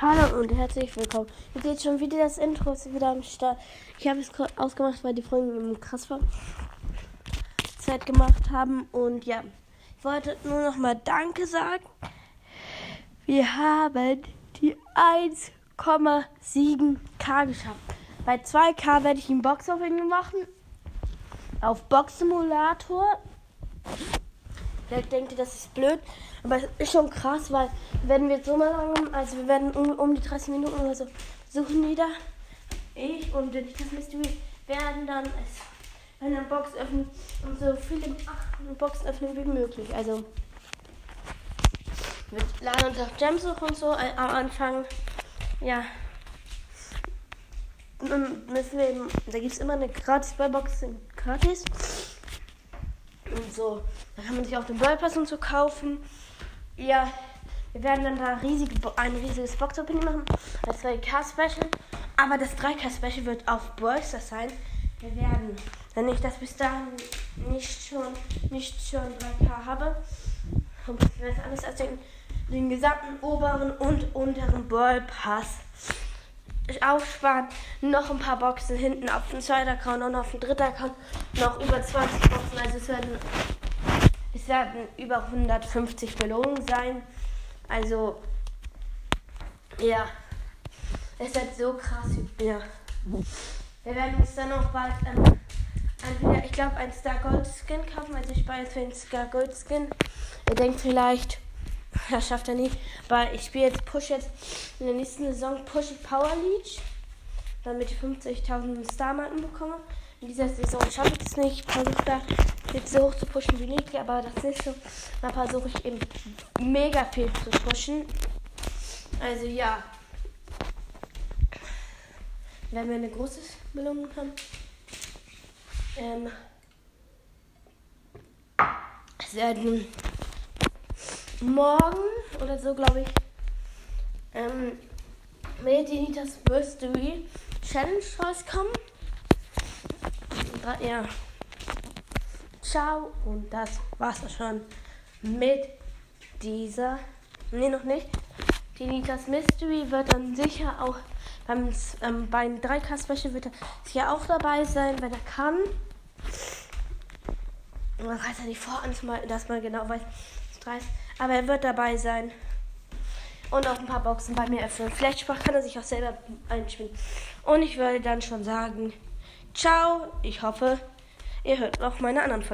und herzlich willkommen. Ihr seht schon wieder das Intro ist wieder am Start. Ich habe es ausgemacht, weil die Folgen im Krassfall Zeit gemacht haben und ja, ich wollte nur noch mal Danke sagen. Wir haben die 1,7k geschafft. Bei 2k werde ich einen Boxopening machen auf Box Simulator. Vielleicht denkt ihr, das ist blöd, aber es ist schon krass, weil wenn wir so mal lang, also wir werden um, um die 30 Minuten oder so suchen wieder. Ich und wenn ich das Mystery werden dann eine Box öffnen und so viele Boxen öffnen wie möglich. Also mit Laden und auf Gemsuche und so äh, am Anfang. Ja. Müssen wir eben, da gibt es immer eine gratis Box gratis. Und so. Da kann man sich auch den Ballpass und so kaufen. Ja, wir werden dann da riesige, ein riesiges Box-Opening machen. Das 2K-Special. Aber das 3K-Special wird auf Brawlster sein. Wir werden, wenn ich das bis dahin nicht schon, nicht schon 3K habe, und wir das alles als den, den gesamten oberen und unteren Ballpass aufsparen. Noch ein paar Boxen hinten auf dem zweiten Account und auf dem dritten Account noch über 20 Boxen. Also es werden, es werden über 150 Belohnungen sein. Also, ja. Es wird so krass. Ja. Wir werden uns dann auch bald ähm, entweder, ich glaube, ein Star Gold Skin kaufen. Also ich spare jetzt für den Star Gold Skin. Ihr denkt vielleicht, das schafft er nicht. Aber ich spiele jetzt, push jetzt in der nächsten Saison push Power Leech. Damit ich 50.000 Star-Marken bekomme. In dieser Saison schaffe ich es nicht. Ich versuche da jetzt so hoch zu pushen wie nicht. Aber das nächste Mal versuche ich eben mega viel zu pushen. Also ja. Wenn wir eine große Belohnung haben. Ähm. Werden morgen oder so, glaube ich, ähm, Medinitas Mystery Challenge rauskommen. Ja. Ciao und das war's auch schon mit dieser. Ne, noch nicht. Die Nitas Mystery wird dann sicher auch beim, ähm, beim 3K-Special wird er sicher auch dabei sein, wenn er kann. Man weiß ja nicht vor, dass man genau weiß, was aber er wird dabei sein. Und auch ein paar Boxen bei mir öffnen. Vielleicht kann er sich auch selber einspielen. Und ich würde dann schon sagen, ciao. Ich hoffe, ihr hört noch meine anderen Folgen.